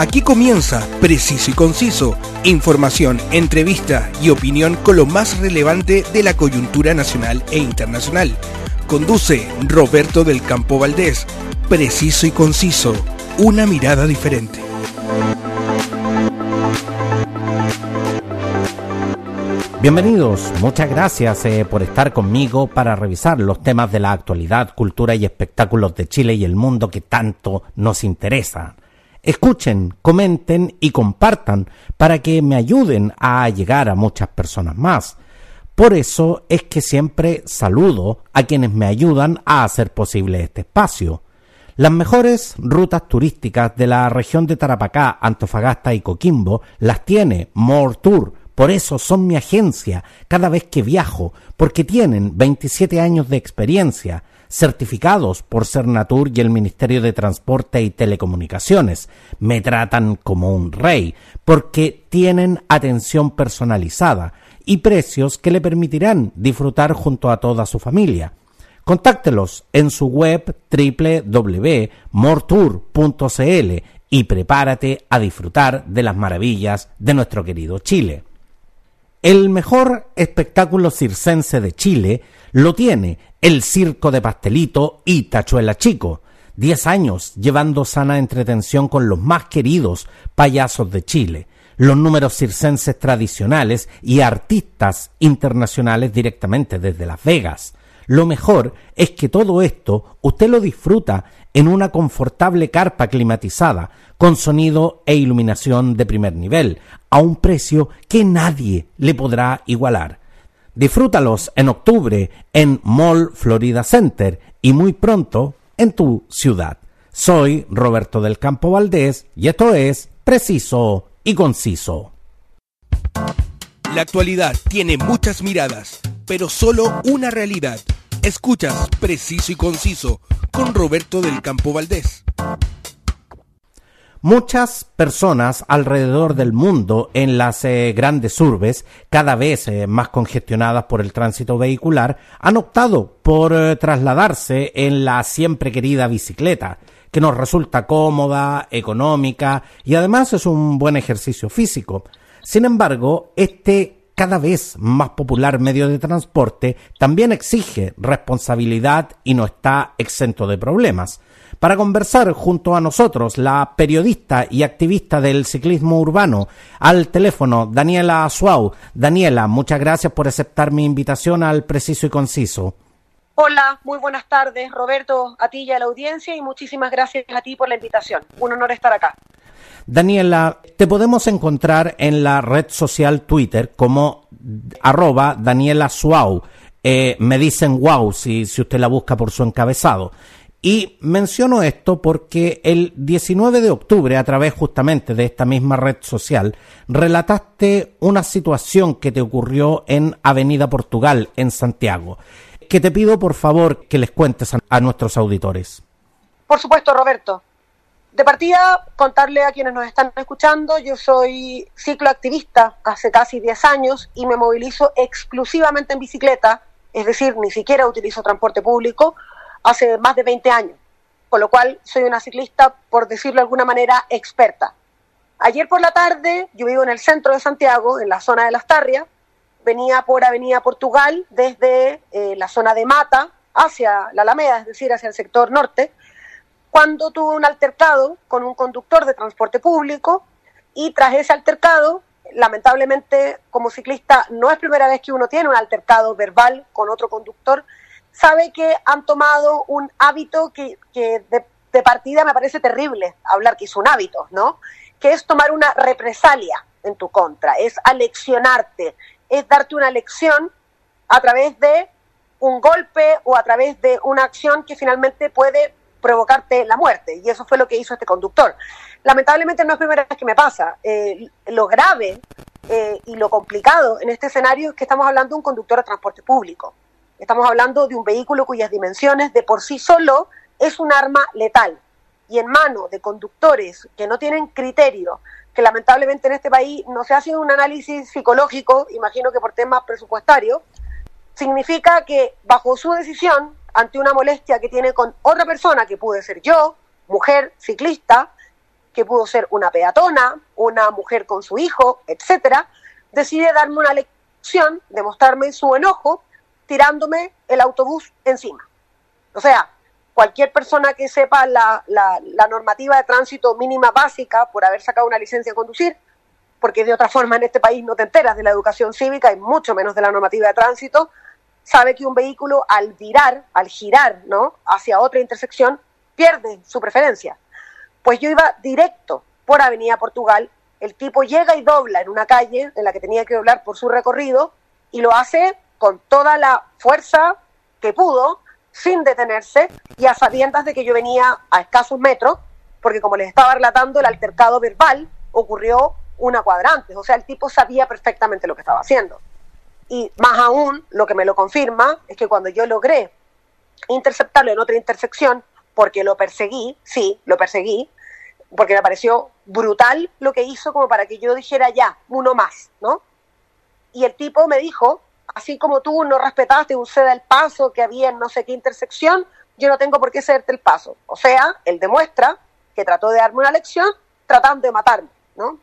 Aquí comienza Preciso y Conciso, información, entrevista y opinión con lo más relevante de la coyuntura nacional e internacional. Conduce Roberto del Campo Valdés. Preciso y Conciso, una mirada diferente. Bienvenidos, muchas gracias eh, por estar conmigo para revisar los temas de la actualidad, cultura y espectáculos de Chile y el mundo que tanto nos interesan. Escuchen, comenten y compartan para que me ayuden a llegar a muchas personas más. Por eso es que siempre saludo a quienes me ayudan a hacer posible este espacio. Las mejores rutas turísticas de la región de Tarapacá, Antofagasta y Coquimbo las tiene More Tour por eso son mi agencia cada vez que viajo, porque tienen 27 años de experiencia, certificados por Cernatur y el Ministerio de Transporte y Telecomunicaciones. Me tratan como un rey, porque tienen atención personalizada y precios que le permitirán disfrutar junto a toda su familia. Contáctelos en su web www.mortour.cl y prepárate a disfrutar de las maravillas de nuestro querido Chile. El mejor espectáculo circense de Chile lo tiene el Circo de Pastelito y Tachuela Chico. Diez años llevando sana entretención con los más queridos payasos de Chile, los números circenses tradicionales y artistas internacionales directamente desde Las Vegas. Lo mejor es que todo esto usted lo disfruta en una confortable carpa climatizada, con sonido e iluminación de primer nivel, a un precio que nadie le podrá igualar. Disfrútalos en octubre en Mall Florida Center y muy pronto en tu ciudad. Soy Roberto del Campo Valdés y esto es Preciso y Conciso. La actualidad tiene muchas miradas, pero solo una realidad. Escuchas Preciso y Conciso con Roberto del Campo Valdés. Muchas personas alrededor del mundo en las eh, grandes urbes, cada vez eh, más congestionadas por el tránsito vehicular, han optado por eh, trasladarse en la siempre querida bicicleta, que nos resulta cómoda, económica y además es un buen ejercicio físico. Sin embargo, este cada vez más popular medio de transporte también exige responsabilidad y no está exento de problemas para conversar junto a nosotros la periodista y activista del ciclismo urbano al teléfono Daniela Suau. Daniela, muchas gracias por aceptar mi invitación al Preciso y Conciso. Hola, muy buenas tardes, Roberto, a ti y a la audiencia y muchísimas gracias a ti por la invitación. Un honor estar acá. Daniela, te podemos encontrar en la red social Twitter como arroba Daniela Suau. Eh, me dicen wow si, si usted la busca por su encabezado. Y menciono esto porque el 19 de octubre, a través justamente de esta misma red social, relataste una situación que te ocurrió en Avenida Portugal, en Santiago, que te pido por favor que les cuentes a, nuestros auditores. Por supuesto, Roberto. De partida, contarle a quienes nos están escuchando, yo soy cicloactivista hace casi 10 años y me movilizo exclusivamente en bicicleta, es decir, ni siquiera utilizo transporte público hace más de 20 años, con lo cual soy una ciclista, por decirlo de alguna manera, experta. Ayer por la tarde, yo vivo en el centro de Santiago, en la zona de Las Tarrias, venía por Avenida Portugal desde eh, la zona de Mata hacia la Alameda, es decir, hacia el sector norte, cuando tuve un altercado con un conductor de transporte público y tras ese altercado, lamentablemente como ciclista no es primera vez que uno tiene un altercado verbal con otro conductor, sabe que han tomado un hábito que, de, partida me parece terrible hablar que es un hábito, ¿no? Que es tomar una represalia en tu contra, es aleccionarte, es darte una lección a través de un golpe o a través de una acción que finalmente puede provocarte la muerte. Y eso fue lo que hizo este conductor. Lamentablemente no es primera vez que me pasa. Eh, lo grave eh, y lo complicado en este escenario es que estamos hablando de un conductor de transporte público. Estamos hablando de un vehículo cuyas dimensiones de por sí solo es un arma letal. Y en manos de conductores que no tienen criterio, que lamentablemente en este país no se hace un análisis psicológico, imagino que por temas presupuestarios, significa que bajo su decisión, ante una molestia que tiene con otra persona, que puede ser yo, mujer, ciclista, que pudo ser una peatona, una mujer con su hijo, etcétera, decide darme una lección, demostrarme su enojo, tirándome el autobús encima. O sea, cualquier persona que sepa la, la, normativa de tránsito mínima básica por haber sacado una licencia de conducir, porque de otra forma en este país no te enteras de la educación cívica y mucho menos de la normativa de tránsito, sabe que un vehículo al virar, al girar, ¿no? hacia otra intersección, pierde su preferencia. Pues yo iba directo por Avenida Portugal, el tipo llega y dobla en una calle en la que tenía que doblar por su recorrido y lo hace con toda la fuerza que pudo, sin detenerse y a sabiendas de que yo venía a escasos metros, porque como les estaba relatando, el altercado verbal ocurrió una cuadrante, o sea, el tipo sabía perfectamente lo que estaba haciendo. Y más aún, lo que me lo confirma es que cuando yo logré interceptarlo en otra intersección, porque lo perseguí, sí, lo perseguí, porque me pareció brutal lo que hizo como para que yo dijera ya, uno más, ¿no? Y el tipo me dijo, así como tú no respetaste un ceda el paso que había en no sé qué intersección, yo no tengo por qué cederte el paso. O sea, él demuestra que trató de darme una lección tratando de matarme, ¿no?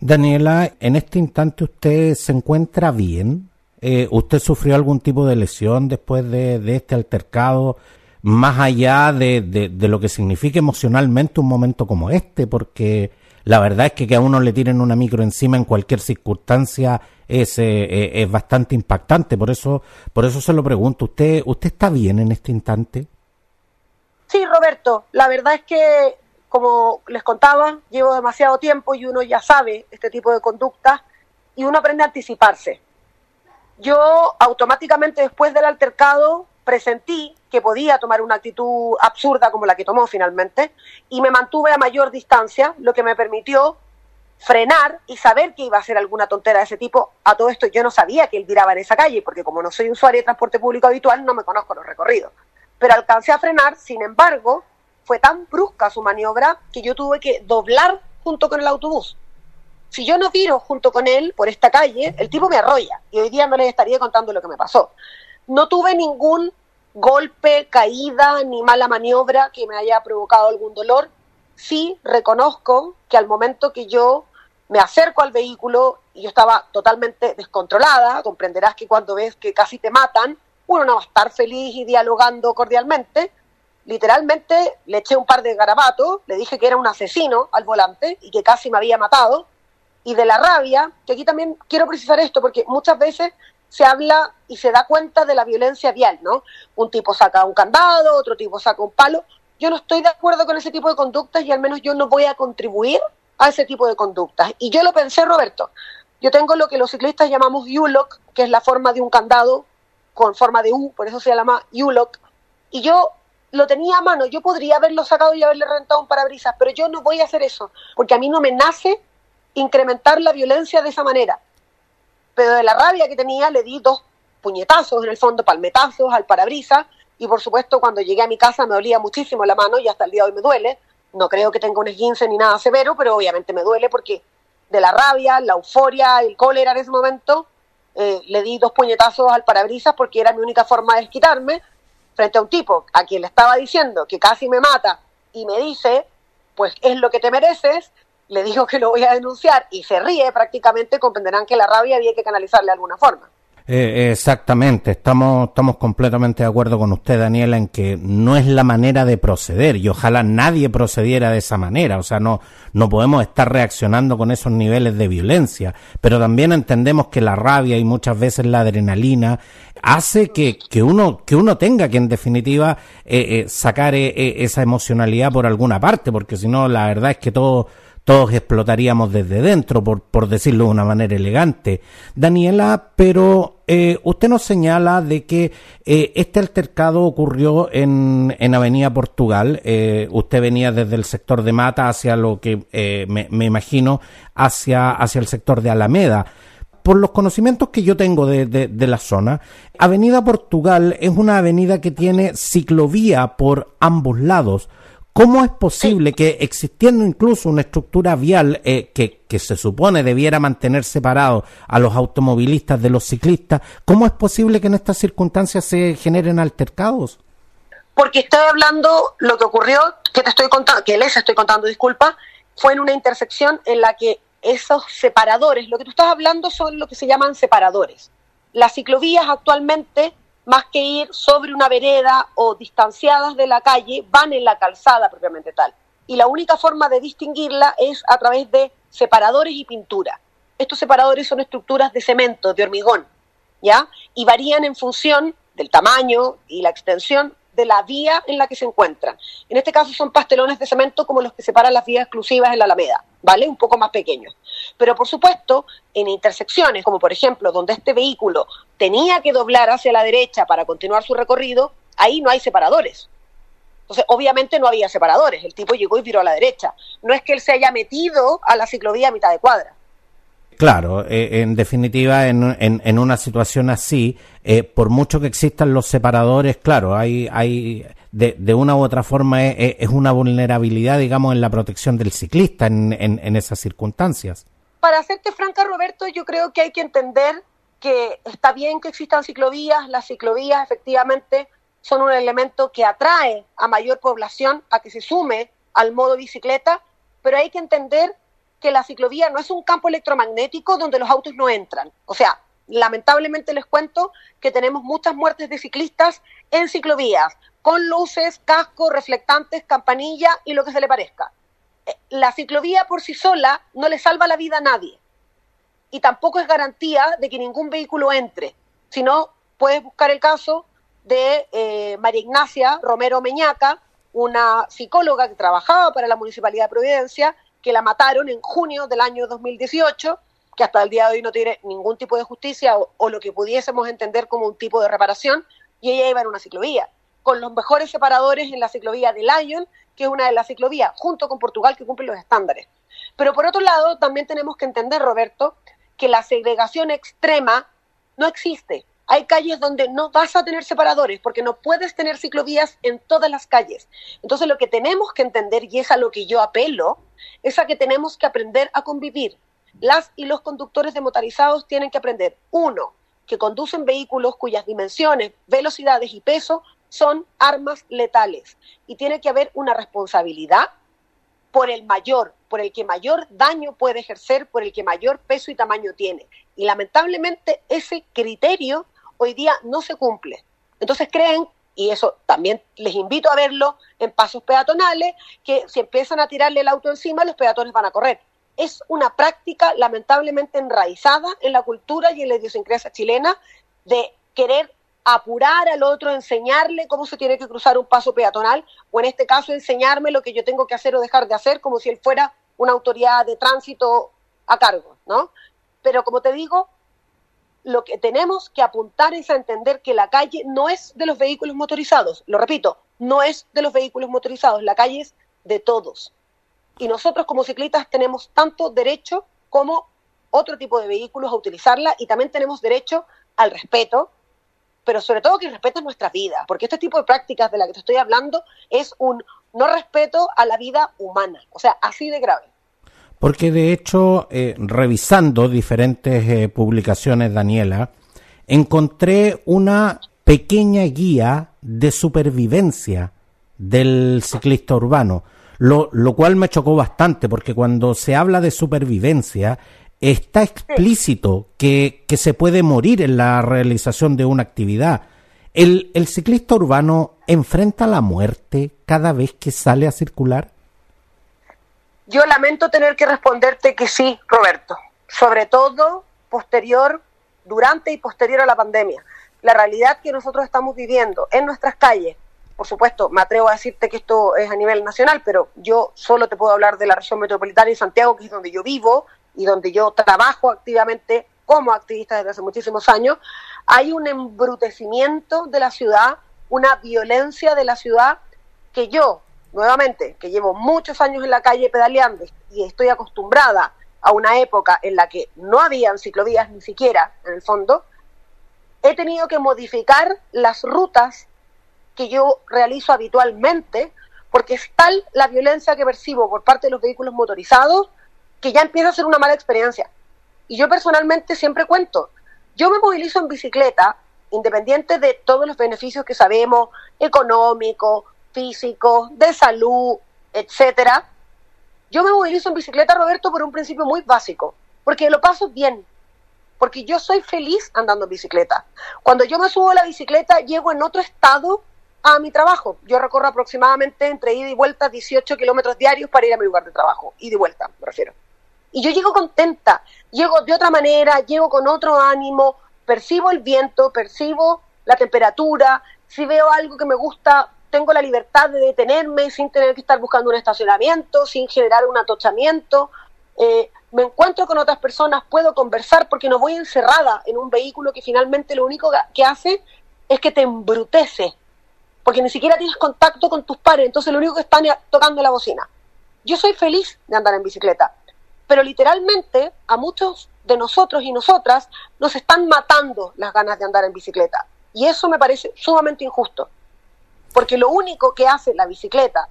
Daniela, en este instante usted se encuentra bien. Eh, ¿Usted sufrió algún tipo de lesión después de, este altercado, más allá de, de, lo que significa emocionalmente un momento como este? Porque la verdad es que que a uno le tiren una micro encima en cualquier circunstancia es, eh, eh, es bastante impactante. Por eso, por eso se lo pregunto. ¿Usted, ¿Usted está bien en este instante? Sí, Roberto. La verdad es que como les contaba, llevo demasiado tiempo y uno ya sabe este tipo de conductas y uno aprende a anticiparse. Yo automáticamente después del altercado presentí que podía tomar una actitud absurda como la que tomó finalmente y me mantuve a mayor distancia, lo que me permitió frenar y saber que iba a ser alguna tontera de ese tipo. A todo esto yo no sabía que él viraba en esa calle, porque como no soy usuario de transporte público habitual, no me conozco los recorridos. Pero alcancé a frenar, sin embargo, fue tan brusca su maniobra que yo tuve que doblar junto con el autobús. Si yo no viro junto con él por esta calle, el tipo me arrolla y hoy día no les estaría contando lo que me pasó. No tuve ningún golpe, caída ni mala maniobra que me haya provocado algún dolor. Sí reconozco que al momento que yo me acerco al vehículo y yo estaba totalmente descontrolada, comprenderás que cuando ves que casi te matan, uno no va a estar feliz y dialogando cordialmente, literalmente le eché un par de garabatos, le dije que era un asesino al volante y que casi me había matado. Y de la rabia, que aquí también quiero precisar esto, porque muchas veces se habla y se da cuenta de la violencia vial, ¿no? Un tipo saca un candado, otro tipo saca un palo. Yo no estoy de acuerdo con ese tipo de conductas y al menos yo no voy a contribuir a ese tipo de conductas. Y yo lo pensé, Roberto. Yo tengo lo que los ciclistas llamamos U-lock, que es la forma de un candado con forma de U, por eso se llama U-lock. Y yo lo tenía a mano, yo podría haberlo sacado y haberle rentado un parabrisas, pero yo no voy a hacer eso, porque a mí no me nace incrementar la violencia de esa manera. Pero de la rabia que tenía le di dos puñetazos, en el fondo palmetazos al parabrisas, y por supuesto cuando llegué a mi casa me dolía muchísimo la mano y hasta el día de hoy me duele. No creo que tenga un esguince ni nada severo, pero obviamente me duele porque de la rabia, la euforia, el cólera en ese momento, eh, le di dos puñetazos al parabrisas porque era mi única forma de desquitarme frente a un tipo a quien le estaba diciendo que casi me mata y me dice, pues es lo que te mereces, le digo que lo voy a denunciar y se ríe prácticamente, comprenderán que la rabia había que canalizarle de alguna forma. Eh, exactamente, estamos, estamos completamente de acuerdo con usted, Daniela, en que no es la manera de proceder y ojalá nadie procediera de esa manera. O sea, no, no podemos estar reaccionando con esos niveles de violencia, pero también entendemos que la rabia y muchas veces la adrenalina hace que, que uno, que uno tenga que en definitiva eh, eh, sacar esa emocionalidad por alguna parte, porque si no, la verdad es que todo todos explotaríamos desde dentro, por, por decirlo de una manera elegante. Daniela, pero eh, usted nos señala de que eh, este altercado ocurrió en, en Avenida Portugal. Eh, usted venía desde el sector de Mata hacia lo que me, me, imagino hacia, hacia el sector de Alameda. Por los conocimientos que yo tengo de, de la zona, Avenida Portugal es una avenida que tiene ciclovía por ambos lados. ¿Cómo es posible que existiendo incluso una estructura vial eh, que, que, se supone debiera mantener separado a los automovilistas de los ciclistas, cómo es posible que en estas circunstancias se generen altercados? Porque estoy hablando lo que ocurrió, que te estoy contando, que les estoy contando, disculpa, fue en una intersección en la que esos separadores, lo que tú estás hablando son lo que se llaman separadores. Las ciclovías actualmente, más que ir sobre una vereda o distanciadas de la calle, van en la calzada propiamente tal. Y la única forma de distinguirla es a través de separadores y pintura. Estos separadores son estructuras de cemento, de hormigón, ¿ya? Y varían en función del tamaño y la extensión de la vía en la que se encuentran. En este caso son pastelones de cemento como los que separan las vías exclusivas en la Alameda, ¿vale? Un poco más pequeños. Pero por supuesto, en intersecciones, como por ejemplo donde este vehículo tenía que doblar hacia la derecha para continuar su recorrido, ahí no hay separadores. Entonces, obviamente no había separadores, el tipo llegó y viró a la derecha. No es que él se haya metido a la ciclovía a mitad de cuadra. Claro, eh, en definitiva, en, en, una situación así, eh, por mucho que existan los separadores, claro, hay, hay de, de una u otra forma es, es, una vulnerabilidad, digamos, en la protección del ciclista en, en, esas circunstancias. Para hacerte franca, Roberto, yo creo que hay que entender que está bien que existan ciclovías, las ciclovías efectivamente son un elemento que atrae a mayor población a que se sume al modo bicicleta, pero hay que entender que la ciclovía no es un campo electromagnético donde los autos no entran. O sea, lamentablemente les cuento que tenemos muchas muertes de ciclistas en ciclovías, con luces, casco, reflectantes, campanilla y lo que se le parezca. Eh, la ciclovía por sí sola no le salva la vida a nadie. Y tampoco es garantía de que ningún vehículo entre. Si no, puedes buscar el caso de eh, María Ignacia Romero Meñaca, una psicóloga que trabajaba para la Municipalidad de Providencia que la mataron en junio del año 2018, que hasta el día de hoy no tiene ningún tipo de justicia o, lo que pudiésemos entender como un tipo de reparación, y ella iba en una ciclovía, con los mejores separadores en la ciclovía de Lyon, que es una de las ciclovías, junto con Portugal, que cumple los estándares. Pero por otro lado, también tenemos que entender, Roberto, que la segregación extrema no existe. Hay calles donde no vas a tener separadores porque no puedes tener ciclovías en todas las calles. Entonces lo que tenemos que entender, y es a lo que yo apelo, es a que tenemos que aprender a convivir. Las y los conductores de motorizados tienen que aprender, uno, que conducen vehículos cuyas dimensiones, velocidades y peso son armas letales. Y tiene que haber una responsabilidad por el mayor, por el que mayor daño puede ejercer, por el que mayor peso y tamaño tiene. Y lamentablemente ese criterio hoy día no se cumple. Entonces creen, y eso también les invito a verlo en pasos peatonales, que si empiezan a tirarle el auto encima, los peatones van a correr. Es una práctica lamentablemente enraizada en la cultura y en la idiosincrasia chilena de querer apurar al otro, enseñarle cómo se tiene que cruzar un paso peatonal, o en este caso enseñarme lo que yo tengo que hacer o dejar de hacer, como si él fuera una autoridad de tránsito a cargo, ¿no? Pero como te digo, lo que tenemos que apuntar es a entender que la calle no es de los vehículos motorizados. Lo repito, no es de los vehículos motorizados, la calle es de todos. Y nosotros como ciclistas tenemos tanto derecho como otro tipo de vehículos a utilizarla y también tenemos derecho al respeto, pero sobre todo que respeten nuestras vidas, porque este tipo de prácticas de la que te estoy hablando es un no respeto a la vida humana, o sea, así de grave. Porque de hecho, eh, revisando diferentes eh, publicaciones, Daniela, encontré una pequeña guía de supervivencia del ciclista urbano, lo, lo cual me chocó bastante porque cuando se habla de supervivencia está explícito que, que se puede morir en la realización de una actividad. ¿El, ¿El ciclista urbano enfrenta la muerte cada vez que sale a circular? Yo lamento tener que responderte que sí, Roberto, sobre todo posterior, durante y posterior a la pandemia. La realidad que nosotros estamos viviendo en nuestras calles, por supuesto, me atrevo a decirte que esto es a nivel nacional, pero yo solo te puedo hablar de la región metropolitana y Santiago, que es donde yo vivo y donde yo trabajo activamente como activista desde hace muchísimos años, hay un embrutecimiento de la ciudad, una violencia de la ciudad que yo, nuevamente, que llevo muchos años en la calle pedaleando y estoy acostumbrada a una época en la que no habían ciclovías ni siquiera, en el fondo, he tenido que modificar las rutas que yo realizo habitualmente porque es tal la violencia que percibo por parte de los vehículos motorizados que ya empieza a ser una mala experiencia. Y yo personalmente siempre cuento, yo me movilizo en bicicleta, independiente de todos los beneficios que sabemos, económicos, físicos, de salud, etcétera, Yo me movilizo en bicicleta, Roberto, por un principio muy básico, porque lo paso bien, porque yo soy feliz andando en bicicleta. Cuando yo me subo a la bicicleta, llego en otro estado a mi trabajo. Yo recorro aproximadamente entre ida y vuelta 18 kilómetros diarios para ir a mi lugar de trabajo, ida y vuelta, me refiero. Y yo llego contenta, llego de otra manera, llego con otro ánimo, percibo el viento, percibo la temperatura, si veo algo que me gusta, tengo la libertad de detenerme sin tener que estar buscando un estacionamiento, sin generar un atochamiento. Eh, me encuentro con otras personas, puedo conversar porque no voy encerrada en un vehículo que finalmente lo único que hace es que te embrutece, porque ni siquiera tienes contacto con tus pares, entonces lo único que están es tocando la bocina. Yo soy feliz de andar en bicicleta, pero literalmente a muchos de nosotros y nosotras nos están matando las ganas de andar en bicicleta. Y eso me parece sumamente injusto, porque lo único que hace la bicicleta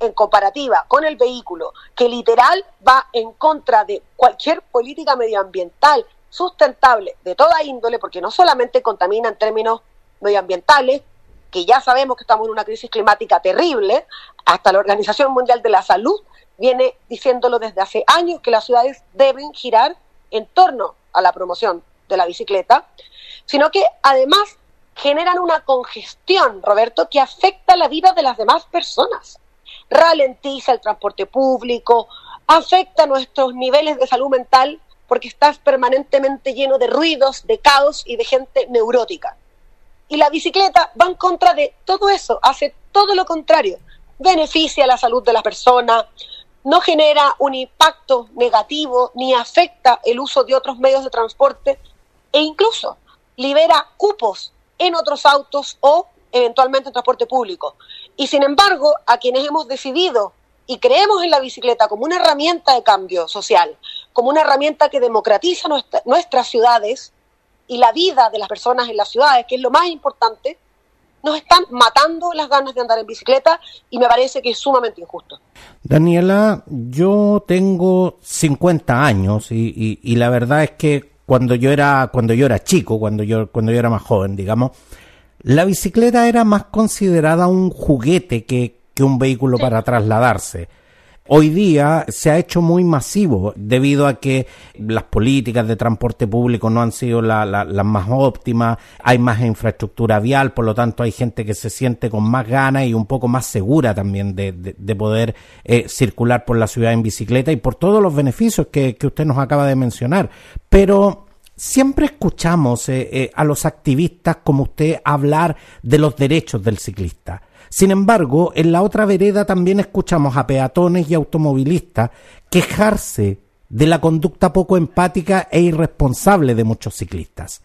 en comparativa con el vehículo, que literal va en contra de cualquier política medioambiental sustentable de toda índole, porque no solamente contamina en términos medioambientales, que ya sabemos que estamos en una crisis climática terrible, hasta la Organización Mundial de la Salud viene diciéndolo desde hace años que las ciudades deben girar en torno a la promoción de la bicicleta, sino que además generan una congestión, Roberto, que afecta la vida de las demás personas. Ralentiza el transporte público, afecta nuestros niveles de salud mental porque estás permanentemente lleno de ruidos, de caos y de gente neurótica. Y la bicicleta va en contra de todo eso, hace todo lo contrario. Beneficia la salud de la persona, no genera un impacto negativo ni afecta el uso de otros medios de transporte e incluso libera cupos en otros autos o eventualmente en transporte público. Y sin embargo, a quienes hemos decidido y creemos en la bicicleta como una herramienta de cambio social, como una herramienta que democratiza nuestras ciudades, y la vida de las personas en las ciudades, que es lo más importante, nos están matando las ganas de andar en bicicleta y me parece que es sumamente injusto. Daniela, yo tengo 50 años y, y, la verdad es que cuando yo era cuando yo era chico, cuando yo cuando yo era más joven, digamos, la bicicleta era más considerada un juguete que, que un vehículo para trasladarse hoy día se ha hecho muy masivo debido a que las políticas de transporte público no han sido las más óptimas, hay más infraestructura vial, por lo tanto hay gente que se siente con más ganas y un poco más segura también de, poder eh, circular por la ciudad en bicicleta y por todos los beneficios que, usted nos acaba de mencionar. Pero siempre escuchamos eh, eh, a los activistas como usted hablar de los derechos del ciclista. Sin embargo, en la otra vereda también escuchamos a peatones y automovilistas quejarse de la conducta poco empática e irresponsable de muchos ciclistas.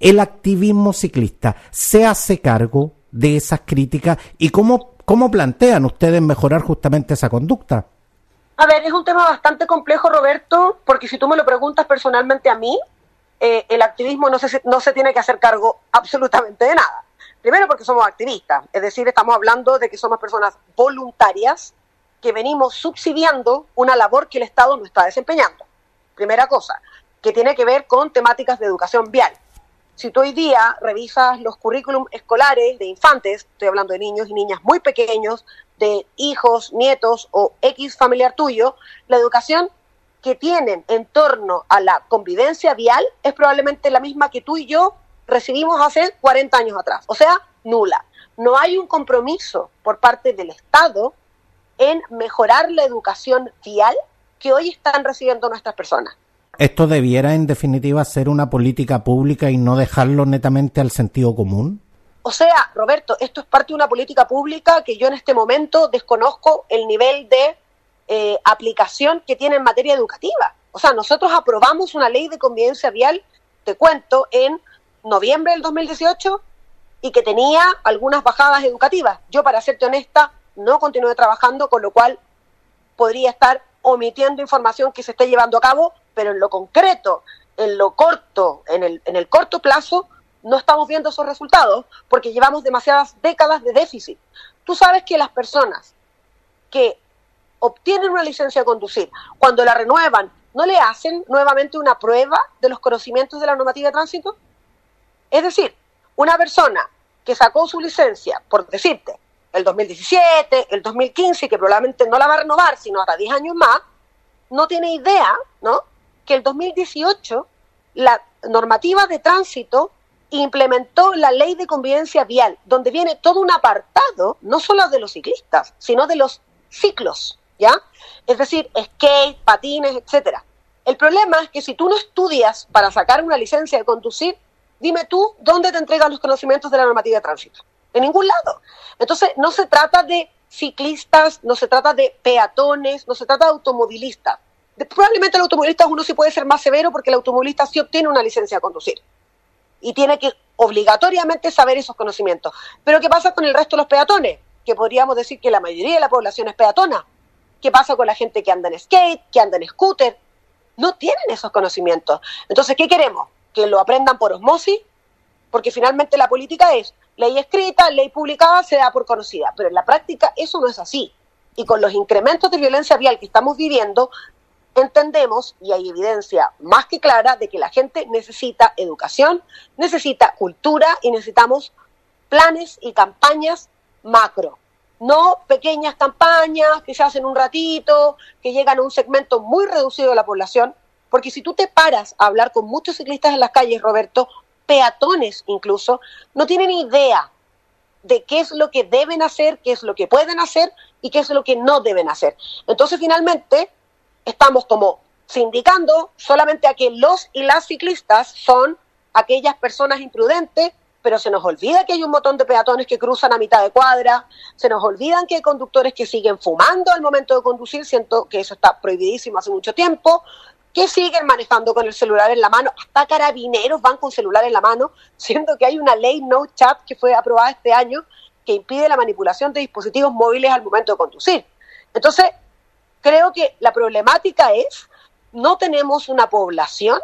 El activismo ciclista se hace cargo de esas críticas y cómo, cómo plantean ustedes mejorar justamente esa conducta. A ver, es un tema bastante complejo, Roberto, porque si tú me lo preguntas personalmente a mí, eh, el activismo no se, no se tiene que hacer cargo absolutamente de nada. Primero porque somos activistas, es decir, estamos hablando de que somos personas voluntarias que venimos subsidiando una labor que el Estado no está desempeñando. Primera cosa, que tiene que ver con temáticas de educación vial. Si tú hoy día revisas los currículum escolares de infantes, estoy hablando de niños y niñas muy pequeños, de hijos, nietos o X familiar tuyo, la educación que tienen en torno a la convivencia vial es probablemente la misma que tú y yo recibimos hace 40 años atrás, o sea, nula. No hay un compromiso por parte del Estado en mejorar la educación vial que hoy están recibiendo nuestras personas. ¿Esto debiera en definitiva ser una política pública y no dejarlo netamente al sentido común? O sea, Roberto, esto es parte de una política pública que yo en este momento desconozco el nivel de eh, aplicación que tiene en materia educativa. O sea, nosotros aprobamos una ley de convivencia vial, te cuento, en noviembre del 2018 y que tenía algunas bajadas educativas. Yo, para serte honesta, no continué trabajando, con lo cual podría estar omitiendo información que se esté llevando a cabo, pero en lo concreto, en lo corto, en el, en el corto plazo, no estamos viendo esos resultados porque llevamos demasiadas décadas de déficit. Tú sabes que las personas que obtienen una licencia de conducir, cuando la renuevan, ¿no le hacen nuevamente una prueba de los conocimientos de la normativa de tránsito? Es decir, una persona que sacó su licencia, por decirte, el 2017, el 2015, que probablemente no la va a renovar, sino hasta 10 años más, no tiene idea, ¿no? Que el 2018 la normativa de tránsito implementó la ley de convivencia vial, donde viene todo un apartado, no solo de los ciclistas, sino de los ciclos, ¿ya? Es decir, skate, patines, etcétera. El problema es que si tú no estudias para sacar una licencia de conducir, dime tú dónde te entregan los conocimientos de la normativa de tránsito. En ningún lado. Entonces, no se trata de ciclistas, no se trata de peatones, no se trata de automovilistas. probablemente el automovilista uno sí puede ser más severo porque el automovilista sí obtiene una licencia de conducir y tiene que obligatoriamente saber esos conocimientos. Pero ¿qué pasa con el resto de los peatones? Que podríamos decir que la mayoría de la población es peatona. ¿Qué pasa con la gente que anda en skate, que anda en scooter? No tienen esos conocimientos. Entonces, ¿qué queremos? Que lo aprendan por osmosis, porque finalmente la política es ley escrita, ley publicada, se da por conocida. Pero en la práctica eso no es así. Y con los incrementos de violencia vial que estamos viviendo, entendemos, y hay evidencia más que clara, de que la gente necesita educación, necesita cultura y necesitamos planes y campañas macro. No pequeñas campañas que se hacen un ratito, que llegan a un segmento muy reducido de la población, porque si tú te paras a hablar con muchos ciclistas en las calles, Roberto, peatones incluso, no tienen idea de qué es lo que deben hacer, qué es lo que pueden hacer y qué es lo que no deben hacer. Entonces, finalmente, estamos como sindicando solamente a que los y las ciclistas son aquellas personas imprudentes, pero se nos olvida que hay un montón de peatones que cruzan a mitad de cuadra, se nos olvidan que hay conductores que siguen fumando al momento de conducir, siento que eso está prohibidísimo hace mucho tiempo, que siguen manejando con el celular en la mano, hasta carabineros van con celular en la mano, siendo que hay una ley no chat que fue aprobada este año que impide la manipulación de dispositivos móviles al momento de conducir. Entonces, creo que la problemática es no tenemos una población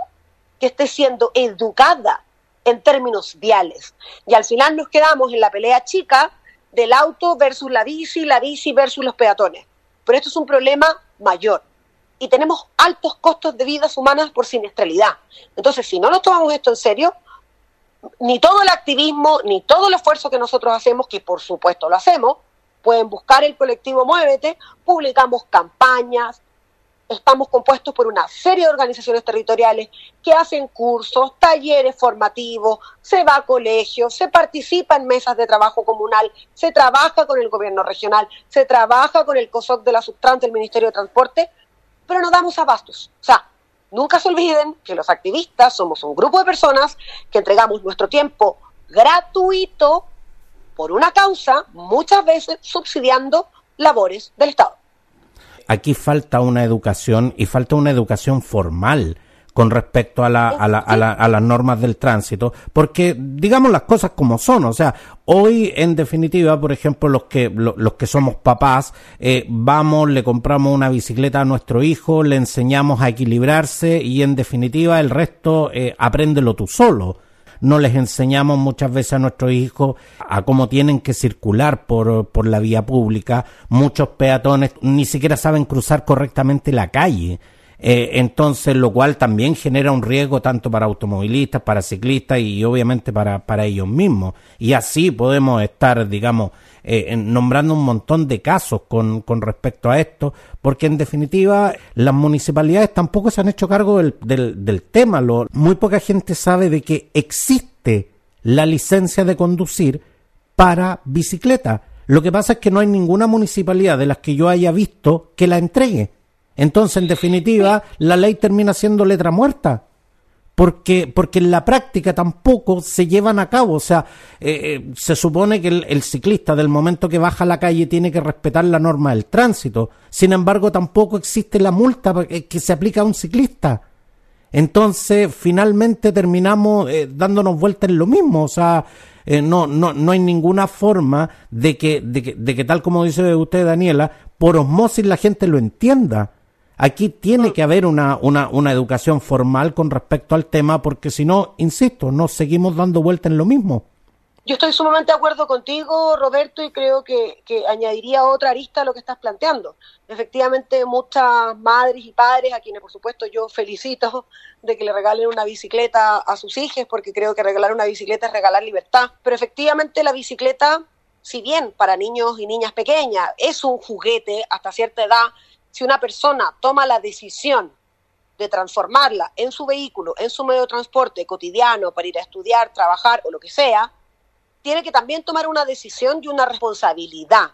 que esté siendo educada en términos viales. Y al final nos quedamos en la pelea chica del auto versus la bici, la bici versus los peatones. Pero esto es un problema mayor. Y tenemos altos costos de vidas humanas por siniestralidad. Entonces, si no nos tomamos esto en serio, ni todo el activismo, ni todo el esfuerzo que nosotros hacemos, que por supuesto lo hacemos, pueden buscar el colectivo Muévete, publicamos campañas, estamos compuestos por una serie de organizaciones territoriales que hacen cursos, talleres formativos, se va a colegios, se participa en mesas de trabajo comunal, se trabaja con el gobierno regional, se trabaja con el COSOC de la Subtrans del Ministerio de Transporte, pero no damos abastos. O sea, nunca se olviden que los activistas somos un grupo de personas que entregamos nuestro tiempo gratuito por una causa, muchas veces subsidiando labores del Estado. Aquí falta una educación y falta una educación formal con respecto a, la, a, la, a, las normas del tránsito, porque digamos las cosas como son, o sea, hoy en definitiva, por ejemplo, los que los que somos papás, eh, vamos, le compramos una bicicleta a nuestro hijo, le enseñamos a equilibrarse y en definitiva el resto eh, apréndelo tú solo no les enseñamos muchas veces a nuestros hijos a cómo tienen que circular por, por la vía pública. Muchos peatones ni siquiera saben cruzar correctamente la calle. Eh, entonces, lo cual también genera un riesgo tanto para automovilistas, para ciclistas y obviamente para, para ellos mismos. Y así podemos estar, digamos, eh, nombrando un montón de casos con, con, respecto a esto, porque en definitiva las municipalidades tampoco se han hecho cargo del, del, tema. Lo, muy poca gente sabe de que existe la licencia de conducir para bicicleta. Lo que pasa es que no hay ninguna municipalidad de las que yo haya visto que la entregue. Entonces, en definitiva, la ley termina siendo letra muerta porque, porque en la práctica tampoco se llevan a cabo. O sea, eh, eh, se supone que el, ciclista del momento que baja a la calle tiene que respetar la norma del tránsito. Sin embargo, tampoco existe la multa que se aplica a un ciclista. Entonces, finalmente terminamos eh, dándonos vuelta en lo mismo. O sea, no, no, no hay ninguna forma de que, de que, de que, tal como dice usted, Daniela, por osmosis la gente lo entienda. Aquí tiene que haber una, una, una educación formal con respecto al tema, porque si no, insisto, nos seguimos dando vuelta en lo mismo. Yo estoy sumamente de acuerdo contigo, Roberto, y creo que, que, añadiría otra arista a lo que estás planteando. Efectivamente, muchas madres y padres, a quienes por supuesto yo felicito de que le regalen una bicicleta a sus hijos, porque creo que regalar una bicicleta es regalar libertad. Pero efectivamente la bicicleta si bien para niños y niñas pequeñas es un juguete hasta cierta edad, si una persona toma la decisión de transformarla en su vehículo, en su medio de transporte cotidiano para ir a estudiar, trabajar o lo que sea, tiene que también tomar una decisión y una responsabilidad.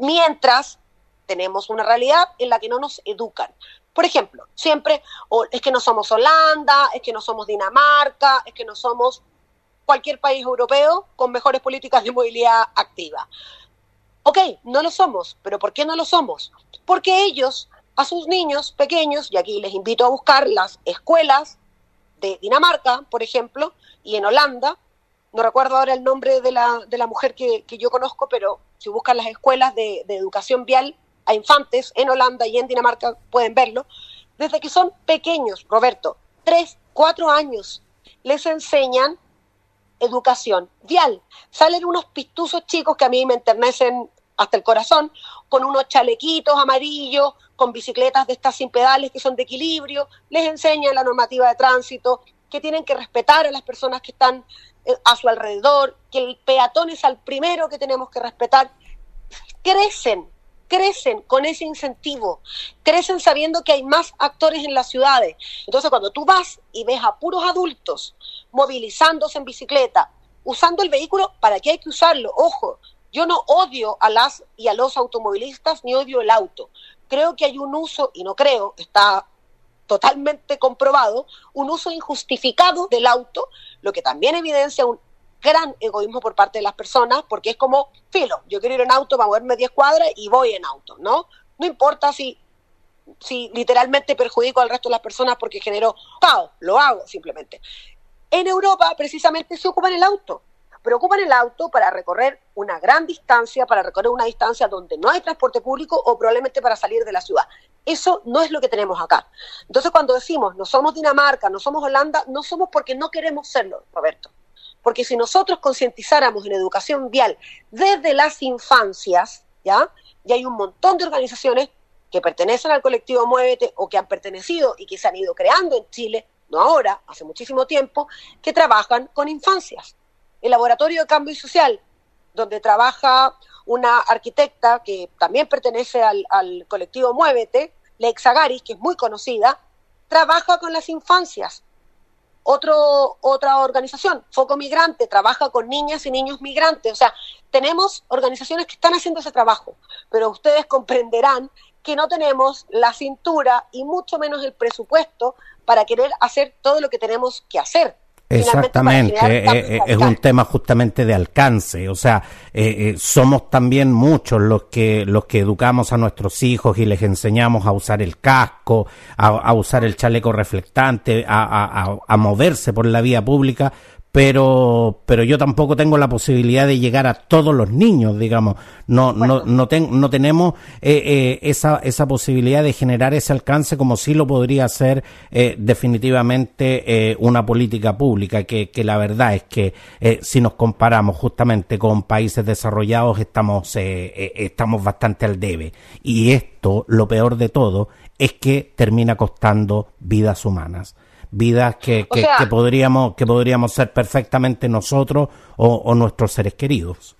Mientras tenemos una realidad en la que no nos educan. Por ejemplo, siempre o es que no somos Holanda, es que no somos Dinamarca, es que no somos cualquier país europeo con mejores políticas de movilidad activa. Ok, no lo somos, pero ¿por qué no lo somos? Porque ellos a sus niños pequeños, y aquí les invito a buscar las escuelas de Dinamarca, por ejemplo, y en Holanda, no recuerdo ahora el nombre de la, de la mujer que, que yo conozco, pero si buscan las escuelas de, educación vial a infantes en Holanda y en Dinamarca, pueden verlo, desde que son pequeños, Roberto, tres, cuatro años, les enseñan educación vial. Salen unos pistuzos chicos que a mí me enternecen hasta el corazón, con unos chalequitos amarillos, con bicicletas de estas sin pedales que son de equilibrio, les enseñan la normativa de tránsito, que tienen que respetar a las personas que están eh, a su alrededor, que el peatón es al primero que tenemos que respetar. Crecen, crecen con ese incentivo, crecen sabiendo que hay más actores en las ciudades. Entonces, cuando tú vas y ves a puros adultos movilizándose en bicicleta, usando el vehículo, ¿para qué hay que usarlo? Ojo, yo no odio a las y a los automovilistas ni odio el auto. Creo que hay un uso, y no creo, está totalmente comprobado, un uso injustificado del auto, lo que también evidencia un gran egoísmo por parte de las personas, porque es como, filo, yo quiero ir en auto para moverme 10 cuadras y voy en auto, ¿no? No importa si, si literalmente perjudico al resto de las personas porque genero caos, lo hago simplemente. En Europa precisamente se ocupan el auto pero ocupan el auto para recorrer una gran distancia, para recorrer una distancia donde no hay transporte público o probablemente para salir de la ciudad. Eso no es lo que tenemos acá. Entonces, cuando decimos no somos Dinamarca, no somos Holanda, no somos porque no queremos serlo, Roberto. Porque si nosotros concientizáramos en educación vial desde las infancias, ¿ya? Y hay un montón de organizaciones que pertenecen al colectivo Muévete o que han pertenecido y que se han ido creando en Chile, no ahora, hace muchísimo tiempo, que trabajan con infancias el Laboratorio de Cambio Social, donde trabaja una arquitecta que también pertenece al, colectivo Muévete, Lex Agaris, que es muy conocida, trabaja con las infancias. Otra organización, Foco Migrante, trabaja con niñas y niños migrantes. O sea, tenemos organizaciones que están haciendo ese trabajo, pero ustedes comprenderán que no tenemos la cintura y mucho menos el presupuesto para querer hacer todo lo que tenemos que hacer. Exactamente, eh, eh, es un tema justamente de alcance, o sea, eh, somos también muchos los que los que educamos a nuestros hijos y les enseñamos a usar el casco, a, usar el chaleco reflectante, a, a moverse por la vía pública, pero pero yo tampoco tengo la posibilidad de llegar a todos los niños digamos. No no no, no tenemos eh, eh, esa esa posibilidad de generar ese alcance como sí lo podría hacer eh, definitivamente una política pública que, que la verdad es que si nos comparamos justamente con países desarrollados estamos estamos bastante al debe. Y esto lo peor de todo es que termina costando vidas humanas vidas que, que, podríamos que podríamos ser perfectamente nosotros o, nuestros seres queridos.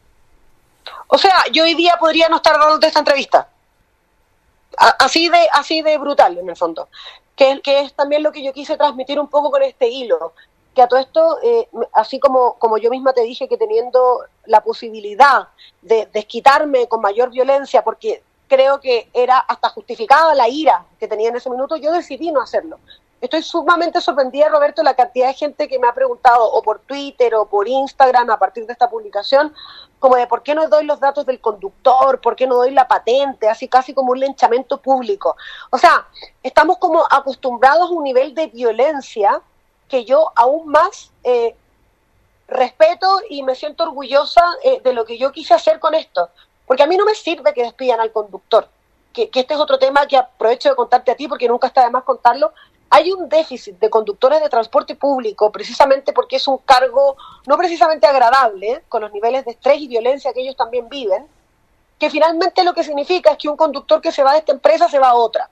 O sea, yo hoy día podría no estar dando esta entrevista. así de así de brutal en el fondo. Que, que es también lo que yo quise transmitir un poco con este hilo. Que a todo esto, eh, así como, como yo misma te dije que teniendo la posibilidad de desquitarme con mayor violencia, porque creo que era hasta justificada la ira que tenía en ese minuto, yo decidí no hacerlo. Estoy sumamente sorprendida, Roberto, la cantidad de gente que me ha preguntado o por Twitter o por Instagram a partir de esta publicación, como de por qué no doy los datos del conductor, por qué no doy la patente, así casi como un lenchamento público. O sea, estamos como acostumbrados a un nivel de violencia que yo aún más eh, respeto y me siento orgullosa eh, de lo que yo quise hacer con esto. Porque a mí no me sirve que despidan al conductor. Que, que, este es otro tema que aprovecho de contarte a ti porque nunca está de más contarlo, hay un déficit de conductores de transporte público precisamente porque es un cargo no precisamente agradable, con los niveles de estrés y violencia que ellos también viven, que finalmente lo que significa es que un conductor que se va de esta empresa se va a otra.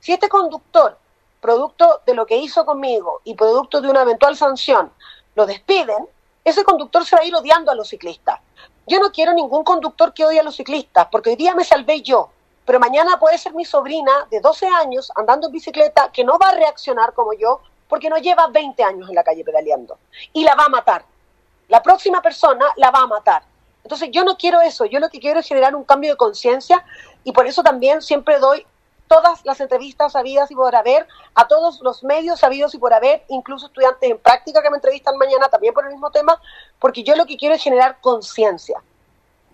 Si este conductor, producto de lo que hizo conmigo y producto de una eventual sanción, lo despiden, ese conductor se va a ir odiando a los ciclistas. yo no quiero ningún conductor que odie a los ciclistas, porque hoy día me salvé yo, pero mañana puede ser mi sobrina de 12 años andando en bicicleta que no va a reaccionar como yo, porque no lleva 20 años en la calle pedaleando, y la va a matar. La próxima persona la va a matar. Entonces yo no quiero eso, yo lo que quiero es generar un cambio de conciencia y por eso también siempre doy todas las entrevistas habidas y por haber, a todos los medios habidos y por haber, incluso estudiantes en práctica que me entrevistan mañana también por el mismo tema, porque yo lo que quiero es generar conciencia.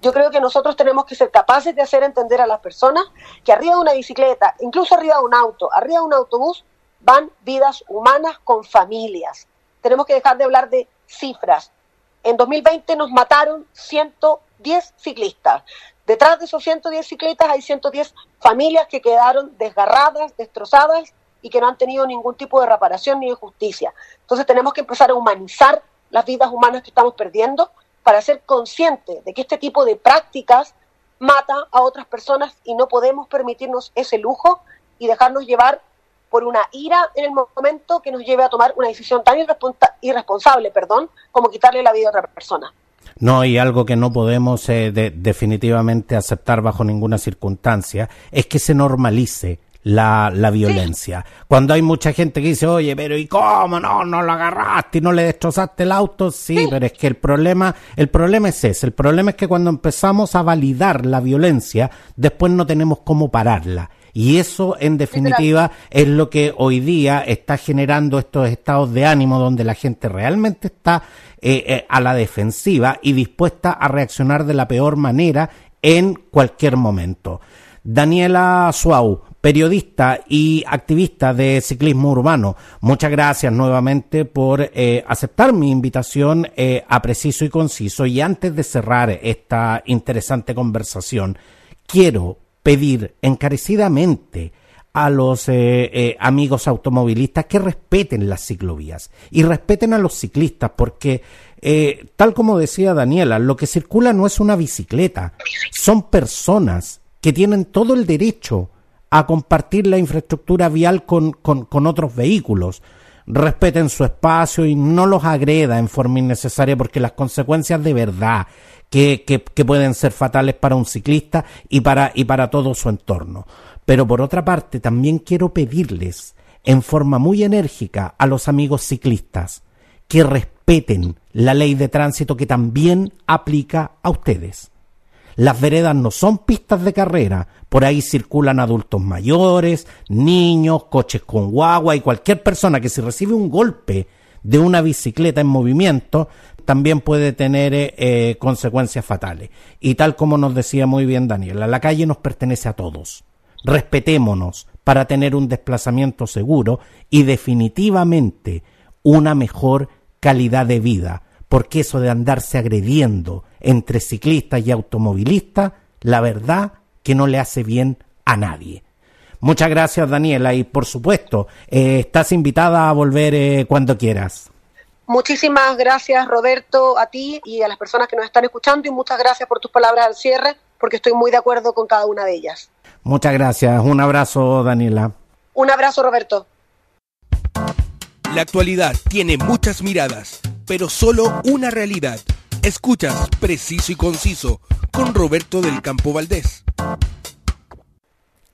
Yo creo que nosotros tenemos que ser capaces de hacer entender a las personas que arriba de una bicicleta, incluso arriba de un auto, arriba de un autobús, van vidas humanas con familias. Tenemos que dejar de hablar de cifras. En 2020 nos mataron 110 ciclistas. Detrás de esos 110 ciclistas hay 110 familias que quedaron desgarradas, destrozadas y que no han tenido ningún tipo de reparación ni de justicia. Entonces tenemos que empezar a humanizar las vidas humanas que estamos perdiendo para ser conscientes de que este tipo de prácticas mata a otras personas y no podemos permitirnos ese lujo y dejarnos llevar por una ira en el momento que nos lleve a tomar una decisión tan irresponsable, perdón, como quitarle la vida a otra persona. No, y algo que no podemos eh, definitivamente aceptar bajo ninguna circunstancia es que se normalice la, la violencia. Cuando hay mucha gente que dice, oye, pero ¿y cómo no? No lo agarraste y no le destrozaste el auto. Sí, pero es que el problema, el problema es ese. El problema es que cuando empezamos a validar la violencia, después no tenemos cómo pararla. Y eso, en definitiva, es lo que hoy día está generando estos estados de ánimo donde la gente realmente está eh, eh, a la defensiva y dispuesta a reaccionar de la peor manera en cualquier momento. Daniela Suau, periodista y activista de ciclismo urbano, muchas gracias nuevamente por eh, aceptar mi invitación a preciso y conciso. Y antes de cerrar esta interesante conversación, quiero pedir encarecidamente a los eh, eh, amigos automovilistas que respeten las ciclovías y respeten a los ciclistas porque eh, tal como decía Daniela, lo que circula no es una bicicleta, son personas que tienen todo el derecho a compartir la infraestructura vial con, con, otros vehículos. Respeten su espacio y no los agreda en forma innecesaria porque las consecuencias de verdad que, que, pueden ser fatales para un ciclista y para, y para todo su entorno. Pero por otra parte, también quiero pedirles en forma muy enérgica a los amigos ciclistas que respeten la ley de tránsito que también aplica a ustedes. Las veredas no son pistas de carrera, por ahí circulan adultos mayores, niños, coches con guagua y cualquier persona que si recibe un golpe de una bicicleta en movimiento también puede tener eh, eh, consecuencias fatales. Y tal como nos decía muy bien Daniela, la calle nos pertenece a todos. Respetémonos para tener un desplazamiento seguro y definitivamente una mejor calidad de vida, porque eso de andarse agrediendo entre ciclistas y automovilistas, la verdad que no le hace bien a nadie. Muchas gracias Daniela y por supuesto, eh, estás invitada a volver cuando quieras. Muchísimas gracias Roberto, a ti y a las personas que nos están escuchando y muchas gracias por tus palabras al cierre, porque estoy muy de acuerdo con cada una de ellas. Muchas gracias, un abrazo Daniela. Un abrazo Roberto. La actualidad tiene muchas miradas, pero solo una realidad. Escuchas Preciso y Conciso con Roberto del Campo Valdés.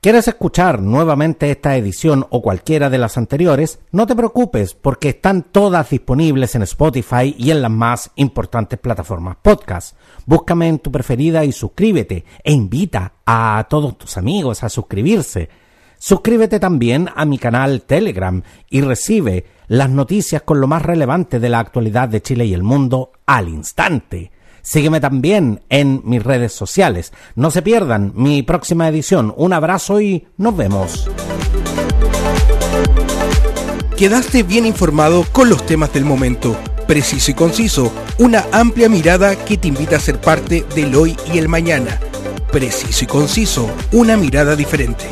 ¿Quieres escuchar nuevamente esta edición o cualquiera de las anteriores? No te preocupes porque están todas disponibles en Spotify y en las más importantes plataformas podcast. Búscame en tu preferida y suscríbete e invita a todos tus amigos a suscribirse. Suscríbete también a mi canal Telegram y recibe las noticias con lo más relevante de la actualidad de Chile y el mundo al instante. Sígueme también en mis redes sociales. No se pierdan mi próxima edición. Un abrazo y nos vemos. Quedaste bien informado con los temas del momento. Preciso y conciso. Una amplia mirada que te invita a ser parte del hoy y el mañana. Preciso y conciso. Una mirada diferente.